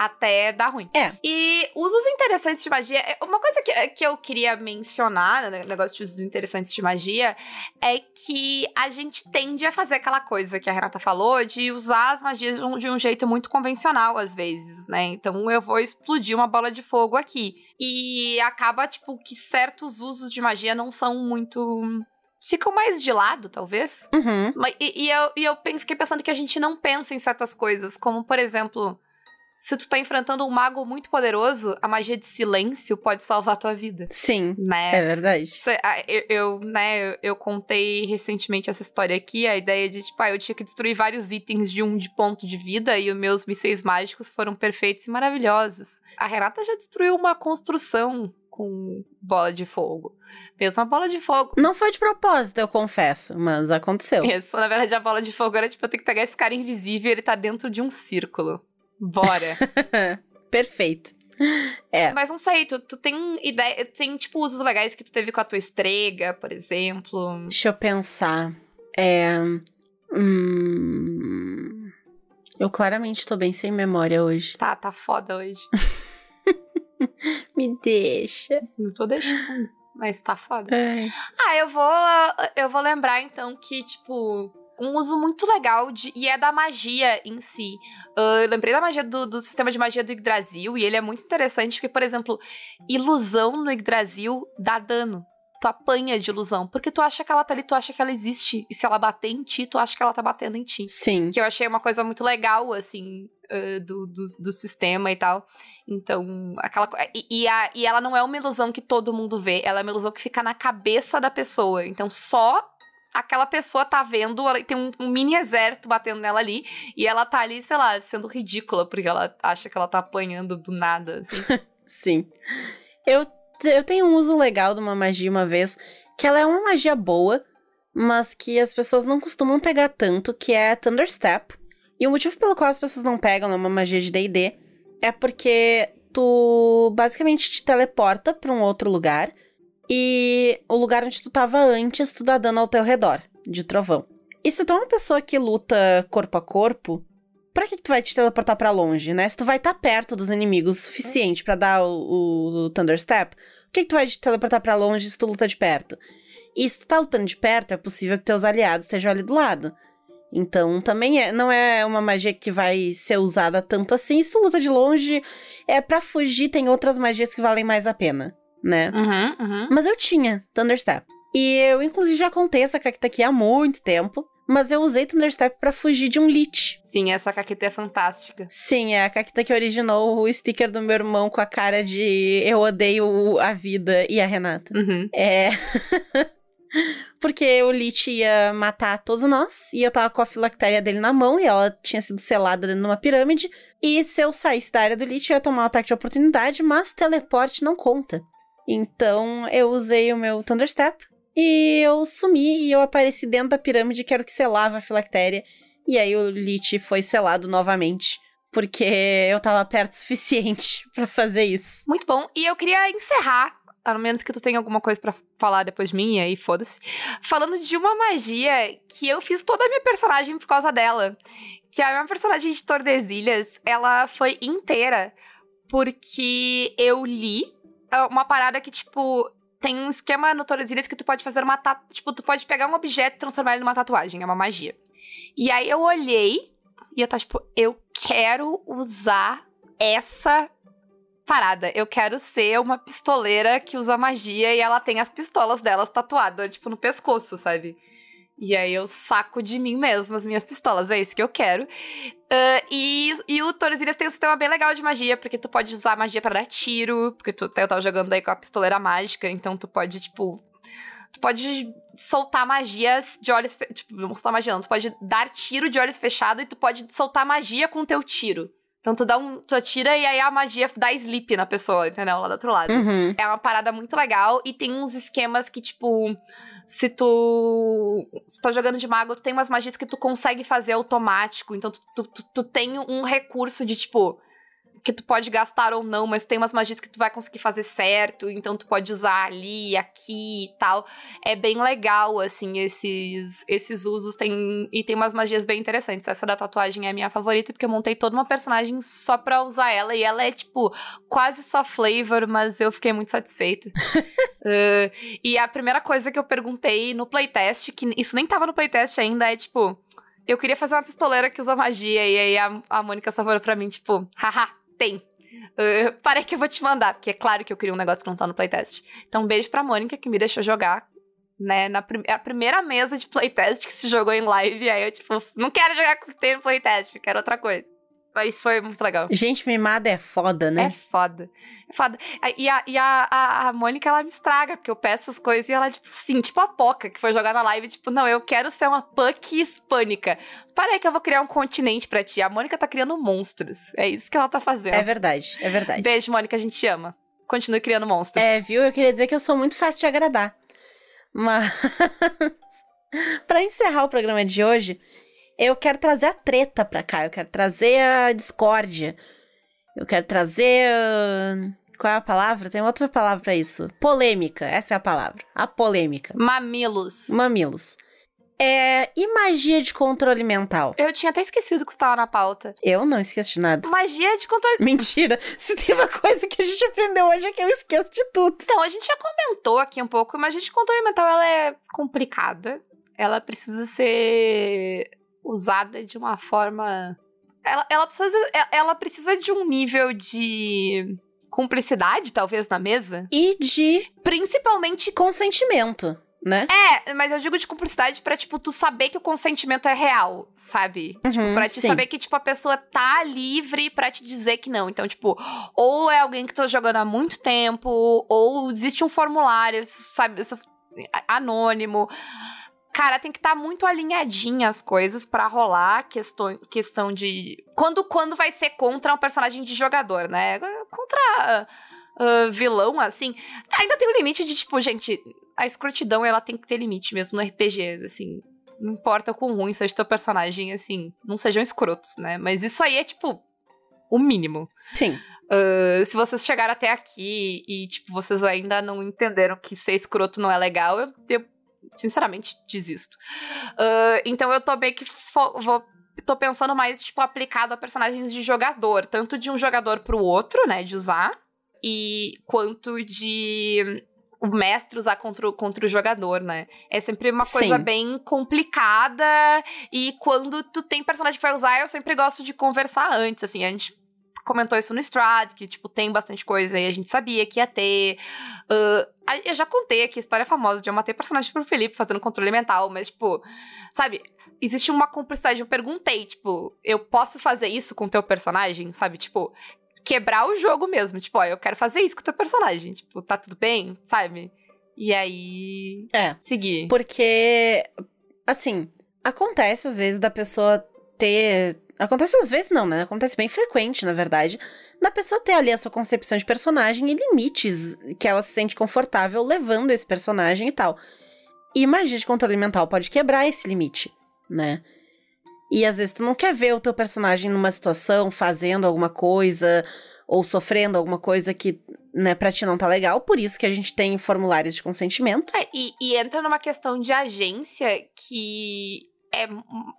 Até dar ruim. É. E usos interessantes de magia. é- Uma coisa que, que eu queria mencionar, né, negócio de usos interessantes de magia, é que a gente tende a fazer aquela coisa que a Renata falou, de usar as magias de um, de um jeito muito convencional, às vezes, né? Então eu vou explodir uma bola de fogo aqui. E acaba, tipo, que certos usos de magia não são muito. Ficam mais de lado, talvez. Uhum. E, e eu, e eu fiquei pensando que a gente não pensa em certas coisas, como, por exemplo, se tu tá enfrentando um mago muito poderoso, a magia de silêncio pode salvar a tua vida, Sim, né? é verdade. É- ah, eu, eu, né, eu, eu contei recentemente essa história aqui, a ideia de, tipo, ah, eu tinha que destruir vários itens de um de ponto de vida e os meus mísseis mágicos foram perfeitos e maravilhosos. A Renata já destruiu uma construção com bola de fogo. Mesmo a bola de fogo. Não foi de propósito, eu confesso, mas aconteceu. Isso, na verdade, a bola de fogo era, tipo, eu tenho que pegar esse cara invisível e ele tá dentro de um círculo. Bora. *laughs* Perfeito. É. Mas não sei, tu, tu tem ideia, tem, tipo, usos legais que tu teve com a tua estrega, por exemplo. Deixa eu pensar. É. Hum... Eu claramente tô bem sem memória hoje. Tá, tá foda hoje. *laughs* Me deixa. Não tô deixando, mas tá foda. Ai. Ah, eu vou, eu vou lembrar então que, tipo, um uso muito legal de, e é da magia em si. Ah, eu lembrei da magia do, do sistema de magia do Yggdrasil e ele é muito interessante porque, por exemplo, ilusão no Yggdrasil dá dano. Tu apanha de ilusão, porque tu acha que ela tá ali, tu acha que ela existe. E se ela bater em ti, tu acha que ela tá batendo em ti. Sim. Que eu achei uma coisa muito legal, assim, ah, do, do, do sistema e tal. Então, aquela e, e, a- e ela não é uma ilusão que todo mundo vê, ela é uma ilusão que fica na cabeça da pessoa. Então, só aquela pessoa tá vendo, tem um, um mini exército batendo nela ali, e ela tá ali, sei lá, sendo ridícula, porque ela acha que ela tá apanhando do nada, assim. *laughs* Sim. Eu, eu tenho um uso legal de uma magia uma vez, que ela é uma magia boa, mas que as pessoas não costumam pegar tanto, que é Thunderstep. E o motivo pelo qual as pessoas não pegam numa magia de D&D é porque tu basicamente te teleporta pra um outro lugar e o lugar onde tu tava antes, tu dá dano ao teu redor, de trovão. E se tu é uma pessoa que luta corpo a corpo, pra que que tu vai te teleportar pra longe, né? Se tu vai estar perto dos inimigos o suficiente pra dar o, o, por que que tu vai te teleportar pra longe se tu luta de perto? E se tu tá lutando de perto, é possível que teus aliados estejam ali do lado. Então, também é, não é uma magia que vai ser usada tanto assim. Se tu luta de longe, é pra fugir, tem outras magias que valem mais a pena, né? Uhum, uhum. Mas eu tinha Thunderstep. E eu, inclusive, já contei essa cacta aqui há muito tempo. Mas eu usei Thunderstep pra fugir de um Lich. Sim, essa caqueta é fantástica. Sim, é a Caquita que originou o sticker do meu irmão com a cara de eu odeio a vida e a Renata. Uhum. É. *laughs* Porque o Lich ia matar todos nós, e eu tava com a filactéria dele na mão, e ela tinha sido selada dentro de uma pirâmide. E se eu saísse da área do Lich, eu ia tomar um ataque de oportunidade, mas teleporte não conta. Então eu usei o meu Thunderstep, e eu sumi, e eu apareci dentro da pirâmide, que era o que selava a filactéria. E aí o Lich foi selado novamente. Porque eu tava perto o suficiente *laughs* pra fazer isso. Muito bom. E eu queria encerrar, a menos que tu tenha alguma coisa pra falar depois de mim, aí foda-se, falando de uma magia que eu fiz toda a minha personagem por causa dela. Que a minha personagem de Tordesilhas, ela foi inteira porque eu li é, uma parada que, tipo, tem um esquema no Tordesilhas que tu pode fazer uma tatu... Tipo, tu pode pegar um objeto e transformar ele numa tatuagem, é uma magia. E aí eu olhei e eu tava tipo, eu quero usar essa parada. Eu quero ser uma pistoleira que usa magia e ela tem as pistolas delas tatuadas, tipo, no pescoço, sabe? E aí eu saco de mim mesma as minhas pistolas, é isso que eu quero. Ah, e, e o Tordesilhas tem um sistema bem legal de magia, porque tu pode usar magia pra dar tiro, porque tu, eu tava jogando aí com a pistoleira mágica, então tu pode, tipo. Tu pode soltar magias de olhos. fe- Tipo, não soltar magia, não. Tu pode dar tiro de olhos fechados e tu pode soltar magia com o teu tiro. Então tu dá um. Tu atira e aí a magia dá sleep na pessoa, entendeu? Lá do outro lado. Uhum. É uma parada muito legal e tem uns esquemas que, tipo, se tu. Se tá jogando de mago, tu tem umas magias que tu consegue fazer automático. Então tu, tu, tu- tu tem um recurso de, tipo. Que tu pode gastar ou não, mas tem umas magias que tu vai conseguir fazer certo, então tu pode usar ali, aqui e tal. É bem legal, assim, esses, esses usos. Tem, e tem umas magias bem interessantes. Essa da tatuagem é a minha favorita, porque eu montei toda uma personagem só pra usar ela. E ela é, tipo, quase só flavor, mas eu fiquei muito satisfeita. *laughs* Uh, e a primeira coisa que eu perguntei no playtest, que isso nem tava no playtest ainda, é tipo. Eu queria fazer uma pistoleira que usa magia, e aí a, a Mônica só falou pra mim, tipo, haha, tem. Uh, parei que eu vou te mandar, porque é claro que eu queria um negócio que não tá no playtest. Então, um beijo pra Mônica, que me deixou jogar, né, na prim a primeira mesa de playtest que se jogou em live, aí eu, tipo, não quero jogar com tem no playtest, quero outra coisa. Mas foi muito legal. Gente mimada é foda, né? É foda. É foda. E, a, e a, a, a Mônica, ela me estraga, porque eu peço as coisas e ela, tipo, sim, tipo a Poca, que foi jogar na live, tipo, não, eu quero ser uma punk hispânica. Para aí que eu vou criar um continente pra ti. A Mônica tá criando monstros. É isso que ela tá fazendo. É verdade, é verdade. Beijo, Mônica, a gente te ama. Continue criando monstros. É, viu? Eu queria dizer que eu sou muito fácil de agradar. Mas. *laughs* pra encerrar o programa de hoje, eu quero trazer a treta pra cá. Eu quero trazer a discórdia. Eu quero trazer. ah, Qual é a palavra? Tem outra palavra pra isso. Polêmica. Essa é a palavra. A polêmica. Mamilos. Mamilos. É. E magia de controle mental? Eu tinha até esquecido que estava na pauta. Eu não esqueço de nada. Magia de controle. *laughs* Mentira. Se tem uma coisa que a gente aprendeu hoje é que eu esqueço de tudo. Então, a gente já comentou aqui um pouco, mas a gente controle mental ela é complicada. Ela precisa ser usada de uma forma. Ela, ela, precisa, ela precisa de um nível de cumplicidade, talvez, na mesa. E de Principalmente. consentimento, né? É, mas eu digo de cumplicidade pra, tipo, tu saber que o consentimento é real, sabe? Uhum, Pra te sim. saber que, tipo, a pessoa tá livre pra te dizer que não. Então, tipo, ou é alguém que tá jogando há muito tempo, ou existe um formulário, sabe, isso- anônimo. Cara, tem que estar muito alinhadinha as coisas pra rolar questão, questão de. Quando, quando vai ser contra um personagem de jogador, né? Contra ah, vilão, assim. Ainda tem o limite de, tipo, gente, a escrotidão ela tem que ter limite mesmo no RPG, assim. Não importa o quão ruim seja teu personagem, assim, não sejam escrotos, né? Mas isso aí é, tipo, o mínimo. Sim. Uh, se vocês chegaram até aqui e, tipo, vocês ainda não entenderam que ser escroto não é legal, eu, eu sinceramente desisto. Uh, então eu tô bem que vou. Tô pensando mais, tipo, aplicado a personagens de jogador. Tanto de um jogador pro outro, né? De usar. E quanto de o mestre usar contra o, contra o jogador, né? É sempre uma coisa Sim. bem complicada. E quando tu tem personagem que vai usar, eu sempre gosto de conversar antes, assim, a gente comentou isso no Strad, que, tipo, tem bastante coisa e a gente sabia que ia ter. Uh, eu já contei aqui a história famosa de eu matei personagem pro Felipe fazendo controle mental, mas, tipo, sabe, existe uma cumplicidade. Eu perguntei, tipo, eu posso fazer isso com o teu personagem? Sabe, tipo, quebrar o jogo mesmo. Tipo, ó, eu quero fazer isso com o teu personagem. Tipo, tá tudo bem? Sabe? E aí. É. Seguir. Porque, assim, acontece às vezes da pessoa ter. Acontece às vezes não, né? Acontece bem frequente, na verdade. Da pessoa ter ali a sua concepção de personagem e limites que ela se sente confortável levando esse personagem e tal. E magia de controle mental pode quebrar esse limite, né? E às vezes tu não quer ver o teu personagem numa situação, fazendo alguma coisa, ou sofrendo alguma coisa que, né, pra ti não tá legal. Por isso que a gente tem formulários de consentimento. É, e, e entra numa questão de agência que é,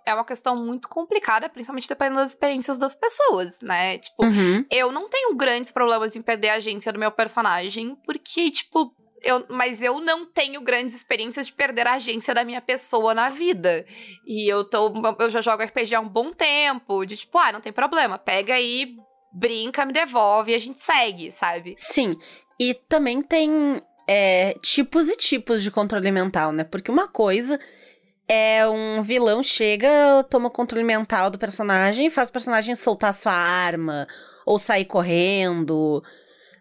é uma questão muito complicada, principalmente dependendo das experiências das pessoas, né? Tipo, Uhum. eu não tenho grandes problemas em perder a agência do meu personagem, porque, tipo, eu, mas eu não tenho grandes experiências de perder a agência da minha pessoa na vida. E eu tô. Eu já jogo RPG há um bom tempo. De tipo, ah, não tem problema. Pega aí, brinca, me devolve e a gente segue, sabe? Sim. E também tem é, tipos e tipos de controle mental, né? Porque uma coisa é um vilão chega, toma o controle mental do personagem e faz o personagem soltar sua arma, ou sair correndo,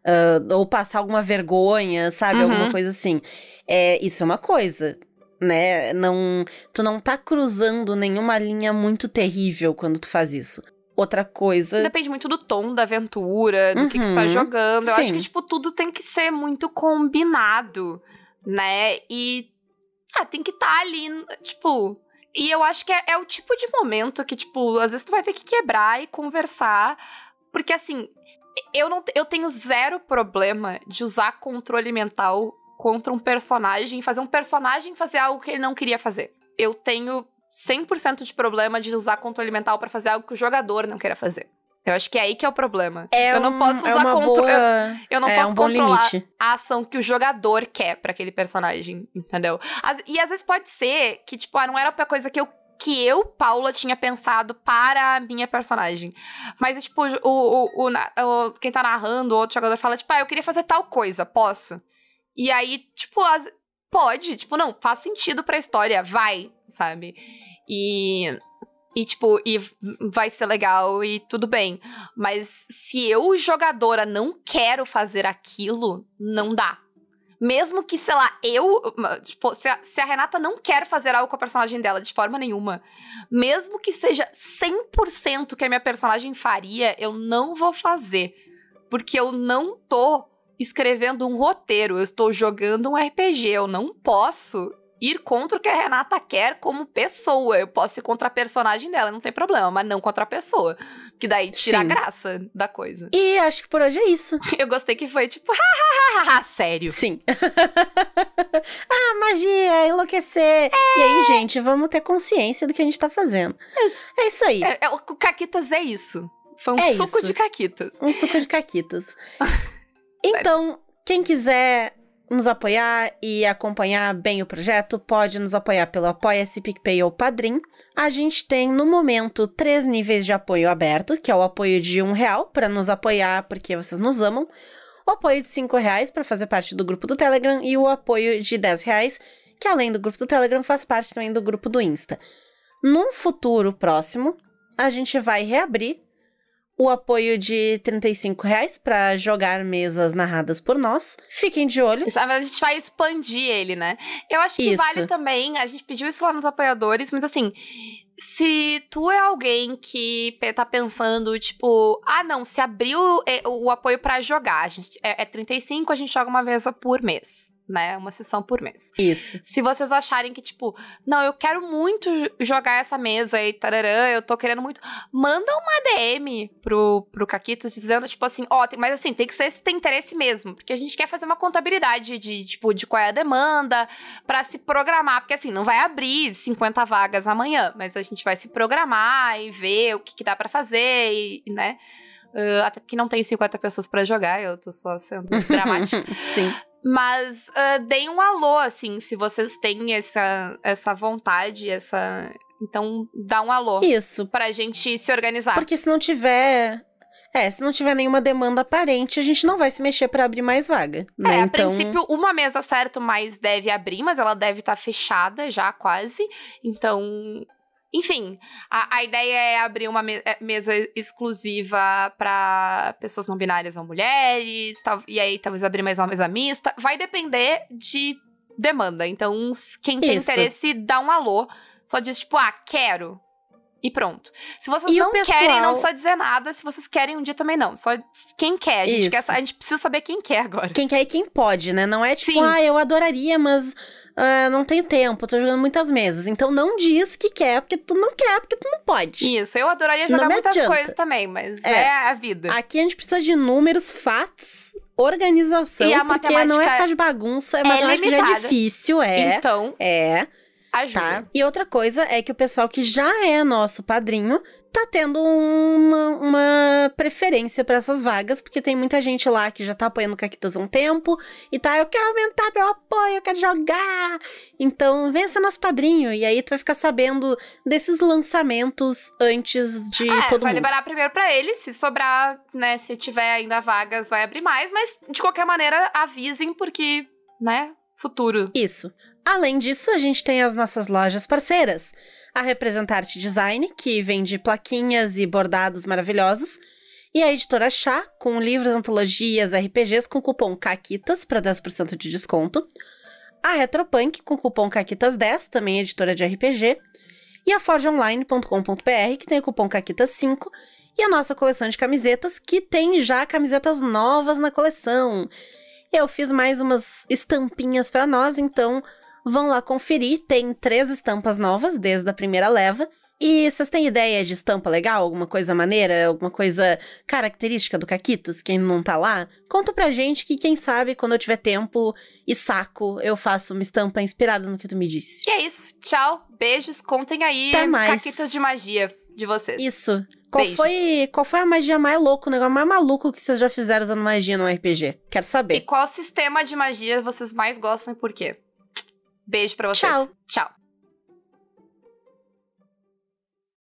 ah, ou passar alguma vergonha, sabe? Uhum. Alguma coisa assim. É, isso é uma coisa. Né? Não, tu não tá cruzando nenhuma linha muito terrível quando tu faz isso. Outra coisa. Depende muito do tom da aventura, do que, que tu tá Uhum. jogando. Eu acho que, tipo, tudo tem que ser muito combinado, né? E. Ah, tem que estar ali, tipo. E eu acho que é, é o tipo de momento que, tipo, às vezes tu vai ter que quebrar e conversar. Porque, assim, eu não eu tenho zero problema de usar controle mental contra um personagem fazer um personagem fazer algo que ele não queria fazer. Eu tenho 100% de problema de usar controle mental pra fazer algo que o jogador não queira fazer. Eu acho que é aí que é o problema. É eu não posso é usar uma contro- boa- eu, eu não é posso um controlar limite. a ação que o jogador quer pra aquele personagem, entendeu? Às- e às vezes pode ser que, tipo, ah, não era a coisa que eu, que eu, Paula, tinha pensado para a minha personagem. Mas, tipo, o, o, o, o- quem tá narrando, o outro jogador fala, tipo, ah, eu queria fazer tal coisa, posso? E aí, tipo, as- pode, tipo, não, faz sentido pra história, vai, sabe? E. E, tipo, e vai ser legal e tudo bem. Mas se eu, jogadora, não quero fazer aquilo, não dá. Mesmo que, sei lá, eu. Tipo, se a, se a Renata não quer fazer algo com a personagem dela de forma nenhuma, mesmo que seja 100% que a minha personagem faria, eu não vou fazer. Porque eu não tô escrevendo um roteiro, eu estou jogando um RPG. Eu não posso ir contra o que a Renata quer como pessoa. Eu posso ir contra a personagem dela, não tem problema, mas não contra a pessoa. Que daí tira a Sim. graça da coisa. E acho que por hoje é isso. *laughs* Eu gostei que foi tipo, *laughs* hahaha, sério. Sim. *laughs* ah, magia, enlouquecer. E aí, gente, vamos ter consciência do que a gente tá fazendo. Isso. É isso aí. É, é, o Caquitas é isso. Foi um É suco isso. de Caquitas. Um suco de caquitas. Então, quem quiser nos apoiar e acompanhar bem o projeto, pode nos apoiar pelo Apoia-se, PicPay ou Padrim. A gente tem, no momento, três níveis de apoio abertos, que é o apoio de um real para nos apoiar porque vocês nos amam, o apoio de cinco reais para fazer parte do grupo do Telegram e o apoio de 10 reais, que além do grupo do Telegram faz parte também do grupo do Insta. Num futuro próximo, a gente vai reabrir o apoio de 35 reais para jogar mesas narradas por nós. Fiquem de olho. Isso, A gente vai expandir ele, né? Eu acho que Isso. vale também, a gente pediu isso lá nos apoiadores, mas assim, se tu é alguém que tá pensando, tipo, ah, não, se abriu é, o apoio pra jogar, a gente, é, é 35, a gente joga uma vez por mês, né? Uma sessão por mês. Isso. Se vocês acharem que, tipo, não, eu quero muito jogar essa mesa e tararã, eu tô querendo muito, manda uma DM pro, pro Caquitas dizendo, tipo assim, ó, tem- mas assim, tem que ser se tem interesse mesmo, porque a gente quer fazer uma contabilidade de, tipo, de qual é a demanda, pra se programar, porque assim, não vai abrir 50 vagas amanhã, mas a gente vai se programar e ver o que, que dá pra fazer, e, né? Ah, até porque não tem 50 pessoas pra jogar, eu tô só sendo *laughs* dramática. Sim. Mas ah, deem um alô, assim, se vocês têm essa, essa vontade, essa. Então, dá um alô Isso. pra gente se organizar. Porque se não tiver. É, se não tiver nenhuma demanda aparente, a gente não vai se mexer pra abrir mais vaga. Né? É, a então, princípio, uma mesa certo, mas deve abrir, mas ela deve estar fechada já quase. Então, enfim, a, a ideia é abrir uma me- é, mesa exclusiva para pessoas não binárias ou mulheres, tal- e aí talvez abrir mais uma mesa mista. Vai depender de demanda. Então, quem tem Isso. interesse, dá um alô. Só diz, tipo, ah, quero. E pronto. Se vocês E não querem, pessoal- não precisa dizer nada. Se vocês querem um dia também não. Só quem quer. A gente, quer, a gente precisa saber quem quer agora. Quem quer e quem pode, né? Não é tipo, Sim. ah, eu adoraria, mas ah, não tenho tempo, tô jogando muitas mesas. Então não diz que quer, porque tu não quer, porque tu não pode. Isso, eu adoraria jogar muitas adianta. coisas também, mas É. é, a vida. Aqui a gente precisa de números, fatos, organização, E a porque não é só de bagunça, é matemática já é difícil, é. Então, É, ajuda. tá? E outra coisa é que o pessoal que já é nosso padrinho tá tendo uma, uma preferência pra essas vagas, porque tem muita gente lá que já tá apoiando Caquitas há um tempo e tá, eu quero aumentar meu apoio, eu quero jogar. Então, vem ser nosso padrinho e aí tu vai ficar sabendo desses lançamentos antes de É, todo vai mundo. liberar primeiro pra eles, se sobrar, né, se tiver ainda vagas, vai abrir mais, mas de qualquer maneira, avisem, porque, né, futuro. Isso. Além disso, a gente tem as nossas lojas parceiras. A Representarte Design, que vende plaquinhas e bordados maravilhosos. E a Editora Chá, com livros, antologias, RPGs com cupom CAQUITAS para 10% de desconto. A Retropunk, com cupom CAQUITAS10, também editora de RPG. E a forgeonline.com.br, que tem o cupom CAQUITAS5. E a nossa coleção de camisetas, que tem já camisetas novas na coleção. Eu fiz mais umas estampinhas para nós, então vão lá conferir. Tem três estampas novas desde a primeira leva. E vocês têm ideia de estampa legal? Alguma coisa maneira? Alguma coisa característica do Caquitas? Quem não tá lá? Conta pra gente que, quem sabe, quando eu tiver tempo e saco, eu faço uma estampa inspirada no que tu me disse. E é isso. Tchau, beijos, contem aí Até mais. caquitas de magia de vocês. Isso. Qual Beijos. foi, qual foi a magia mais louca, o negócio mais maluco que vocês já fizeram usando magia no RPG? Quero E saber. qual sistema de magia vocês mais gostam e por quê? Beijo pra vocês. Tchau. Tchau.